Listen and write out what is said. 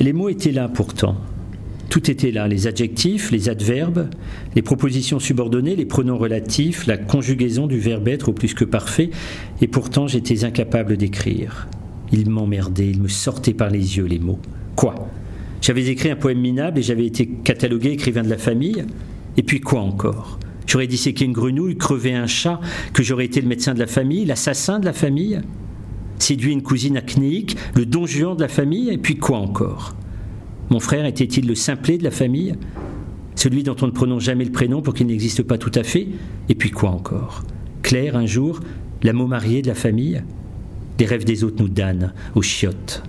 Les mots étaient là pourtant. Tout était là, les adjectifs, les adverbes, les propositions subordonnées, les pronoms relatifs, la conjugaison du verbe être au plus que parfait, et pourtant j'étais incapable d'écrire. Il m'emmerdait, il me sortait par les yeux les mots. Quoi? J'avais écrit un poème minable et j'avais été catalogué écrivain de la famille? Et puis quoi encore? J'aurais disséqué une grenouille, crevé un chat, que j'aurais été le médecin de la famille, l'assassin de la famille? Séduit une cousine acnéique, le don juan de la famille Et puis quoi encore? Mon frère était-il le simplet de la famille? Celui dont on ne prononce jamais le prénom pour qu'il n'existe pas tout à fait Et puis quoi encore? Claire, un jour, l'amour marié de la famille? Les rêves des autres nous damnent aux chiottes.